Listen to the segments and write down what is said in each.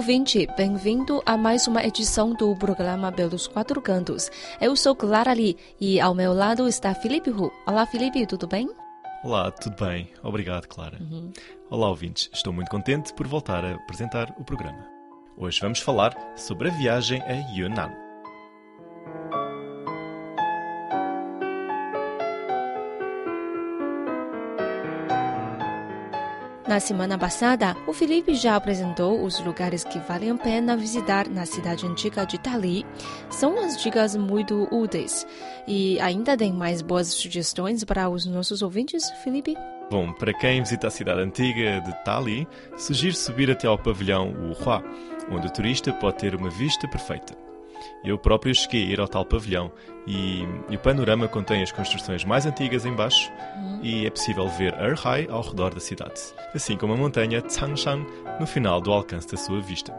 Ouvinte! Bem-vindo a mais uma edição do programa Pelos Quatro Cantos. Eu sou Clara Lee e ao meu lado está Felipe Hu. Olá, Felipe, tudo bem? Olá, tudo bem? Obrigado, Clara. Uhum. Olá, ouvintes. Estou muito contente por voltar a apresentar o programa. Hoje vamos falar sobre a viagem a Yunnan. Na semana passada, o Felipe já apresentou os lugares que valem a pena visitar na cidade antiga de Dali. São as dicas muito úteis. E ainda tem mais boas sugestões para os nossos ouvintes, Felipe? Bom, para quem visita a cidade antiga de Tali, sugiro subir até ao pavilhão Wuhua, onde o turista pode ter uma vista perfeita. Eu próprio cheguei a ir ao tal pavilhão e, e o panorama contém as construções mais antigas em baixo uhum. e é possível ver Erhai ao redor da cidade, assim como a montanha Changshan no final do alcance da sua vista.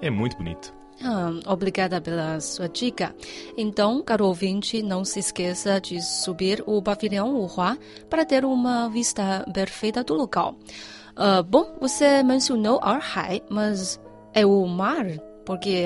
É muito bonito. Ah, obrigada pela sua dica. Então, caro ouvinte, não se esqueça de subir o pavilhão Wuhua para ter uma vista perfeita do local. Uh, bom, você mencionou Erhai, mas é o mar porque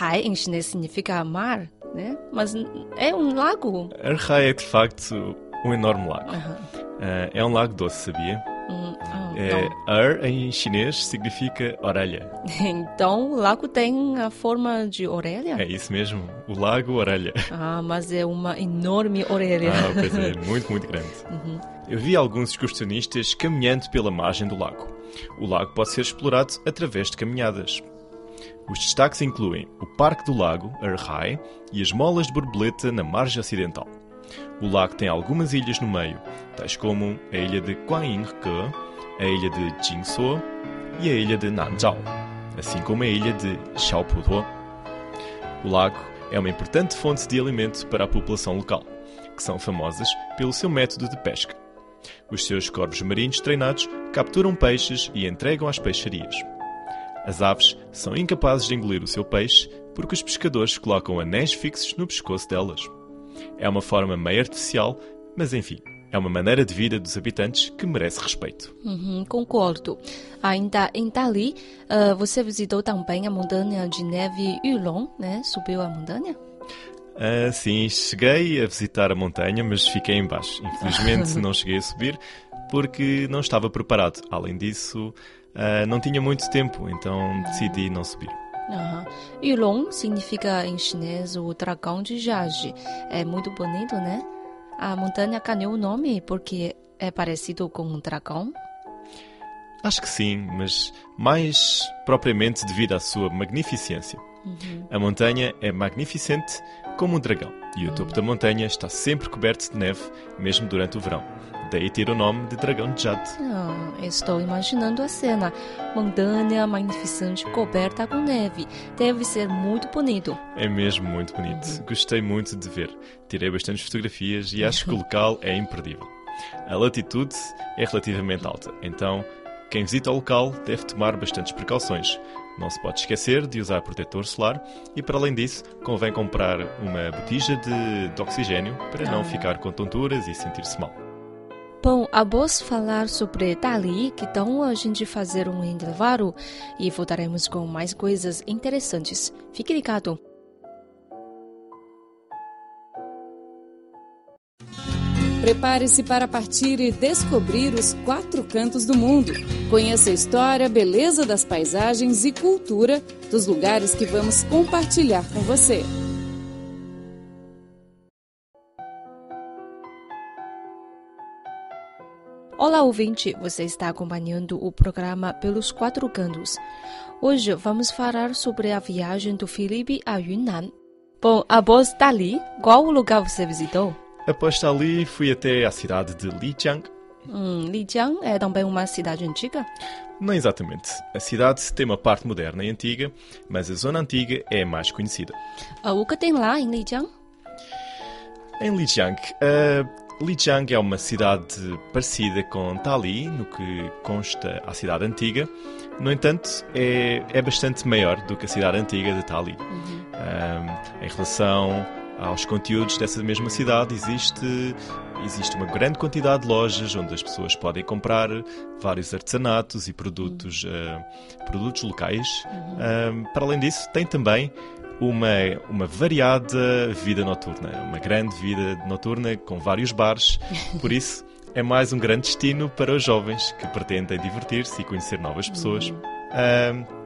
Hai em chinês significa mar, né? Mas é um lago. Erhai é de facto um enorme lago. Uh, é um lago doce, sabia? Hum, oh, é, er em chinês significa orelha. Então o lago tem a forma de orelha? É isso mesmo, o lago orelha. Ah, mas é uma enorme orelha. Ah, pois é, muito, muito grande. Uhum. Eu vi alguns excursionistas caminhando pela margem do lago. O lago pode ser explorado através de caminhadas. Os destaques incluem o Parque do Lago, Erhai, e as molas de borboleta na margem ocidental. O lago tem algumas ilhas no meio, tais como a ilha de Guanyingke, a ilha de Jingsuo e a ilha de Nanzhao, assim como a ilha de Xiaoputuo. O lago é uma importante fonte de alimento para a população local, que são famosas pelo seu método de pesca. Os seus corvos marinhos treinados capturam peixes e entregam às peixarias. As aves são incapazes de engolir o seu peixe porque os pescadores colocam anéis fixos no pescoço delas. É uma forma meio artificial, mas enfim, é uma maneira de vida dos habitantes que merece respeito. Uhum, concordo. Ainda em Dali, uh, você visitou também a montanha de neve Yulong, né? Subiu a montanha? Uh, sim, cheguei a visitar a montanha, mas fiquei em baixo. Infelizmente não cheguei a subir porque não estava preparado. Além disso, uh, não tinha muito tempo, então decidi não subir. Uhum. Yulong significa em chinês o dragão de Jage. É muito bonito, né? A montanha ganhou o nome porque é parecido com um dragão? Acho que sim, mas mais propriamente devido à sua magnificência. Uhum. A montanha é magnificente como um dragão e o topo da montanha está sempre coberto de neve, mesmo durante o verão. Daí tira o nome de Dragão de Jade. Ah, estou imaginando a cena. Montanha magnificente coberta com neve. Deve ser muito bonito. É mesmo muito bonito. Uhum. Gostei muito de ver. Tirei bastantes fotografias e acho que o local é imperdível. A latitude é relativamente alta, então quem visita o local deve tomar bastantes precauções. Não se pode esquecer de usar protetor solar e, para além disso, convém comprar uma botija de, de oxigênio para não ah. ficar com tonturas e sentir-se mal. Bom, após falar sobre Dali, que então a gente fazer um intervalo e voltaremos com mais coisas interessantes. Fique ligado. Prepare-se para partir e descobrir os quatro cantos do mundo. Conheça a história, beleza das paisagens e cultura dos lugares que vamos compartilhar com você. Olá, ouvinte! Você está acompanhando o programa Pelos Quatro Cantos. Hoje vamos falar sobre a viagem do Felipe a Yunnan. Bom, após dali, qual lugar você visitou? Após dali, fui até a cidade de Lijiang. Hum, Lijiang é também uma cidade antiga? Não exatamente. A cidade tem uma parte moderna e antiga, mas a zona antiga é a mais conhecida. Ah, o que tem lá em Lijiang? Em Lijiang, uh, Lijiang é uma cidade parecida com Tali, no que consta a cidade antiga. No entanto, é, é bastante maior do que a cidade antiga de Tali. Uhum. Um, em relação aos conteúdos dessa mesma cidade, existe, existe uma grande quantidade de lojas onde as pessoas podem comprar vários artesanatos e produtos, uh, produtos locais. Uhum. para além disso, tem também uma, uma variada vida noturna, uma grande vida noturna com vários bares. Por isso, é mais um grande destino para os jovens que pretendem divertir-se e conhecer novas pessoas.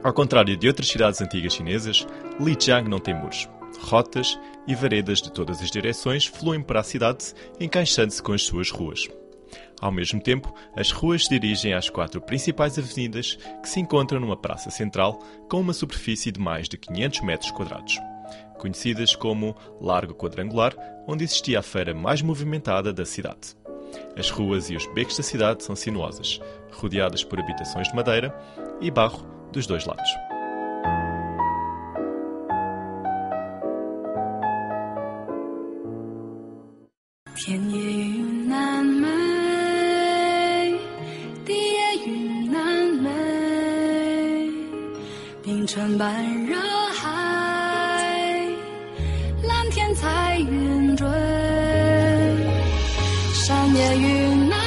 Ao contrário de outras cidades antigas chinesas, Lijiang não tem muros. Rotas e veredas de todas as direções fluem para a cidade, encaixando-se com as suas ruas. Ao mesmo tempo, as ruas se dirigem às quatro principais avenidas que se encontram numa praça central com uma superfície de mais de 500 metros quadrados. Conhecidas como Largo Quadrangular, onde existia a feira mais movimentada da cidade. As ruas e os becos da cidade são sinuosas, rodeadas por habitações de madeira e barro dos dois lados. 冰川般热海，蓝天彩云追，山野云南。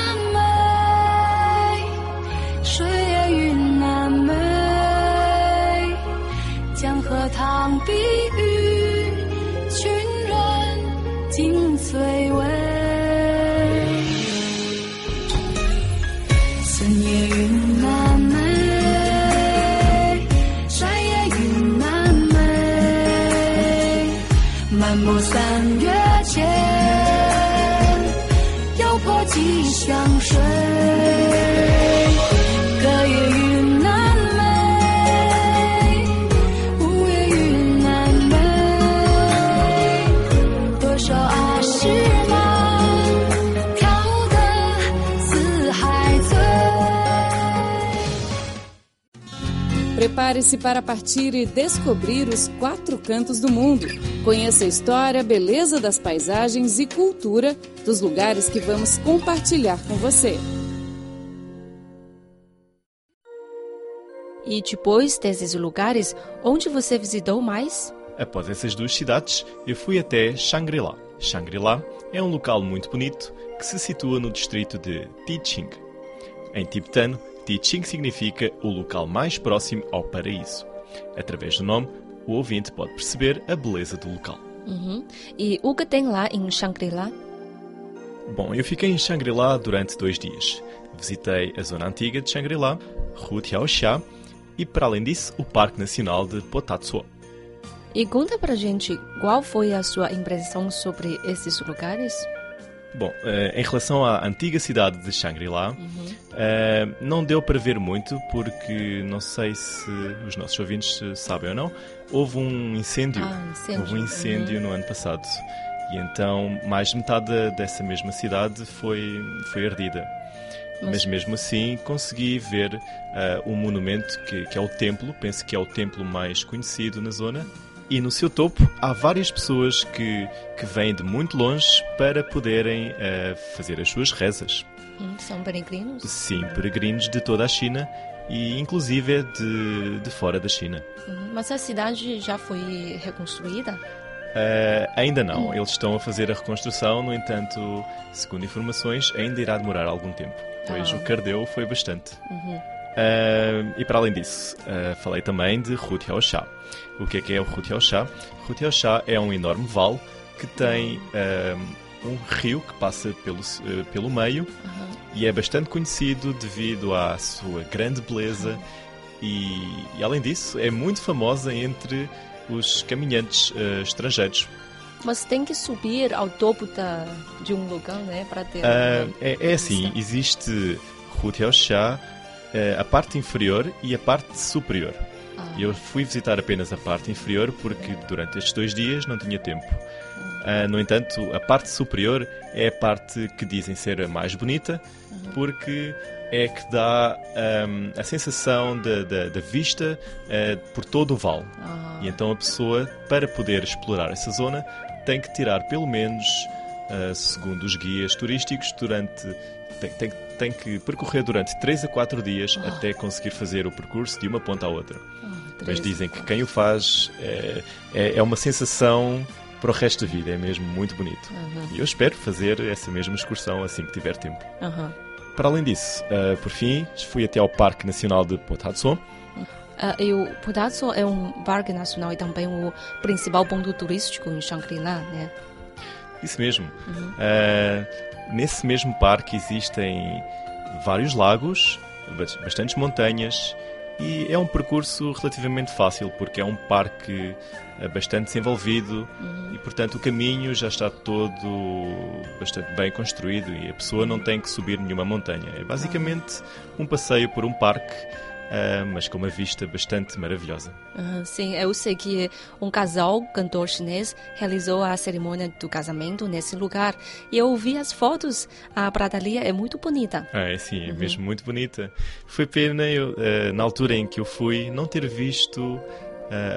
香水。Prepare-se para partir e descobrir os quatro cantos do mundo. Conheça a história, beleza das paisagens e cultura dos lugares que vamos compartilhar com você. E depois desses lugares, onde você visitou mais? Após essas duas cidades, eu fui até Shangri-La. Shangri-La é um local muito bonito que se situa no distrito de Tiching. Em tibetano, Tiching significa o local mais próximo ao paraíso. Através do nome, o ouvinte pode perceber a beleza do local. Uhum. E o que tem lá em Shangri-La? Bom, eu fiquei em Shangri-La durante dois dias. Visitei a zona antiga de Shangri-La, Rua Tiaoxia e, para além disso, o Parque Nacional de Potatsuo. E conta pra gente qual foi a sua impressão sobre esses lugares? Bom, uh, em relação à antiga cidade de Shangri-La, uhum. uh, não deu para ver muito, porque não sei se os nossos ouvintes sabem ou não, houve um incêndio. Ah, incêndio. Houve um incêndio uhum. no ano passado. E então mais de metade dessa mesma cidade foi, foi ardida. Mas... Mas mesmo assim consegui ver uh, um monumento que, que é o templo, penso que é o templo mais conhecido na zona, e no seu topo há várias pessoas que, que vêm de muito longe para poderem uh, fazer as suas rezas. Hum, são peregrinos? Sim, peregrinos de toda a China e inclusive de, de fora da China. Hum, mas a cidade já foi reconstruída? Uh, ainda não, hum. eles estão a fazer a reconstrução, no entanto, segundo informações, ainda irá demorar algum tempo, pois ah. o cardeu foi bastante. Uhum. Uh, e para além disso, uh, falei também de Rutiaosha. O que é que é o Rutiaosha? Rutiaosha é um enorme vale que tem uh, um rio que passa pelo, pelo meio uhum. e é bastante conhecido devido à sua grande beleza e, e, além disso, é muito famosa entre os caminhantes estrangeiros. Mas tem que subir ao topo da, de um lugar, né, para ter. é, é assim, existe Rutiaosha uh, a parte inferior e a parte superior. Ah. Eu fui visitar apenas a parte inferior porque durante estes dois dias não tinha tempo. Uh, no entanto, a parte superior é a parte que dizem ser a mais bonita porque é que dá um, a sensação da vista uh, por todo o vale. Ah. E então a pessoa, para poder explorar essa zona, tem que tirar pelo menos uh, segundo os guias turísticos, durante tem, tem, tem, que percorrer durante 3 a 4 dias oh. até conseguir fazer o percurso de uma ponta à outra. Oh, Mas dizem que quem o faz é, é, é, uma sensação para o resto da vida, é mesmo muito bonito. Uhum. E eu espero fazer essa mesma excursão assim que tiver tempo. Uhum. Para além disso, uh, por fim, fui até ao Parque Nacional de Potatso. Uh, e o é um parque nacional e também o principal ponto turístico em Shangri-La, né? Isso mesmo. Uhum. Uh, nesse mesmo parque existem vários lagos, bastantes montanhas e é um percurso relativamente fácil porque é um parque eh, bastante desenvolvido uhum. e, portanto, o caminho já está todo bastante bem construído e a pessoa não tem que subir nenhuma montanha. É basicamente um passeio por um parque Uh, mas com uma vista bastante maravilhosa. Uh, sim, eu sei que um casal cantor chinês realizou a cerimônia do casamento nesse lugar e eu vi as fotos. A pradaria é muito bonita. Ah, é sim, é uhum. mesmo muito bonita. Foi pena eu, uh, na altura em que eu fui não ter visto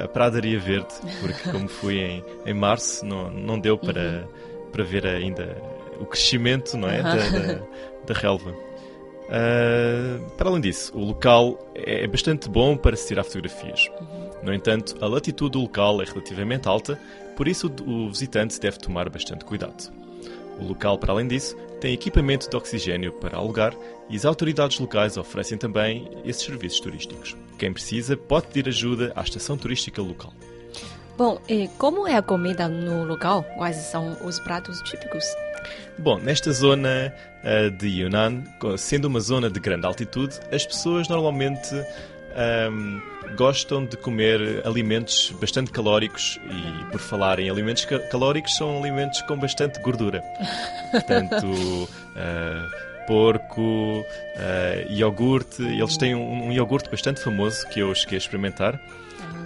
a Pradaria Verde, porque como fui em, em março não, não deu para, uhum. para ver ainda o crescimento não é, uhum. da, da, da relva. Uh, para além disso, o local é bastante bom para se tirar fotografias. Uhum. No entanto, a latitude do local é relativamente alta, por isso o visitante deve tomar bastante cuidado. O local, para além disso, tem equipamento de oxigênio para alugar e as autoridades locais oferecem também esses serviços turísticos. Quem precisa pode pedir ajuda à estação turística local. Bom, e como é a comida no local? Quais são os pratos típicos? Bom, nesta zona uh, de Yunnan, sendo uma zona de grande altitude, as pessoas normalmente um, gostam de comer alimentos bastante calóricos e, por falar em alimentos ca calóricos, são alimentos com bastante gordura. Portanto, uh, porco, uh, iogurte. Eles têm um, um, iogurte bastante famoso que eu cheguei a experimentar,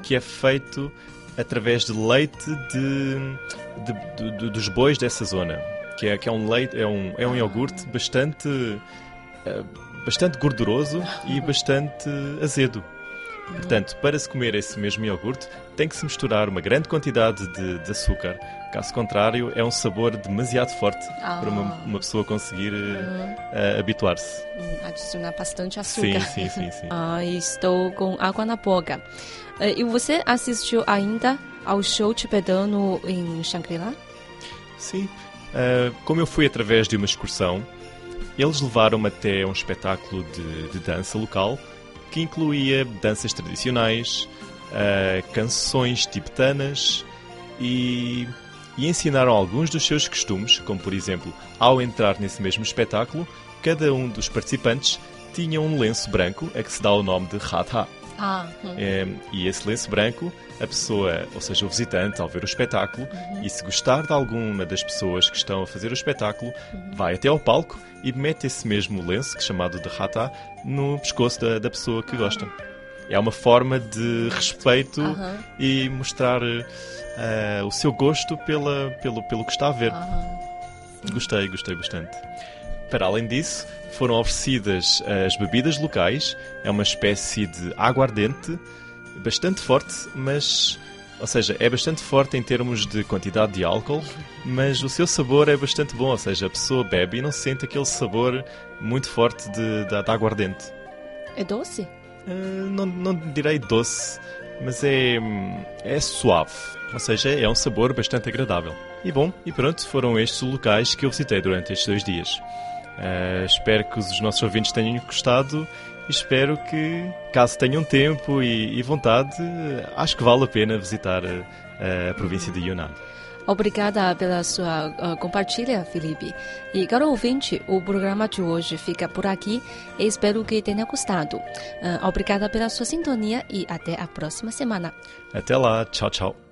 que é feito através de leite de, de, de, dos bois dessa zona que é, que é um leite, é um, é um iogurte bastante, uh, bastante gorduroso e bastante azedo. Portanto, para se comer esse mesmo iogurte, tem que se misturar uma grande quantidade de, de açúcar. Caso contrário, é um sabor demasiado forte ah. para uma, uma, pessoa conseguir uh, habituar-se. Hum, adicionar bastante açúcar. Sim, sim, sim. sim. ah, estou com água na boca. Uh, e você assistiu ainda ao show tibetano em Shangri-La? Sim, Uh, como eu fui através de uma excursão, eles levaram-me até um espetáculo de, de, dança local que incluía danças tradicionais, uh, canções tibetanas e, e ensinaram alguns dos seus costumes, como por exemplo, ao entrar nesse mesmo espetáculo, cada um dos participantes tinha um lenço branco a que se dá o nome de Radha. Ah, hum. é, e esse lenço branco, a pessoa, ou seja, o visitante, ao ver o espetáculo, uhum. e se gostar de alguma das pessoas que estão a fazer o espetáculo, uhum. vai até ao palco e mete esse mesmo lenço, que é chamado de rata, no pescoço da, da pessoa que gosta. É uma forma de respeito uhum. e mostrar uh, o seu gosto pela, pelo, pelo que está a ver. Gostei, gostei bastante. Para além disso, foram oferecidas as bebidas locais, é uma espécie de aguardente bastante forte, mas. Ou seja, é bastante forte em termos de quantidade de álcool, mas o seu sabor é bastante bom, ou seja, a pessoa bebe e não sente aquele sabor muito forte de, de, de aguardente. É doce? Uh, não, não direi doce, mas é, é suave, ou seja, é um sabor bastante agradável. E bom, e pronto, foram estes locais que eu visitei durante estes dois dias. Uh, espero que os nossos ouvintes tenham gostado e espero que, caso tenham tempo e, e vontade, acho que vale a pena visitar a, a província de Yunnan. Obrigada pela sua uh, compartilha, Felipe. E, caro ouvinte, o programa de hoje fica por aqui espero que tenha gostado. Uh, obrigada pela sua sintonia e até a próxima semana. Até lá, tchau, tchau.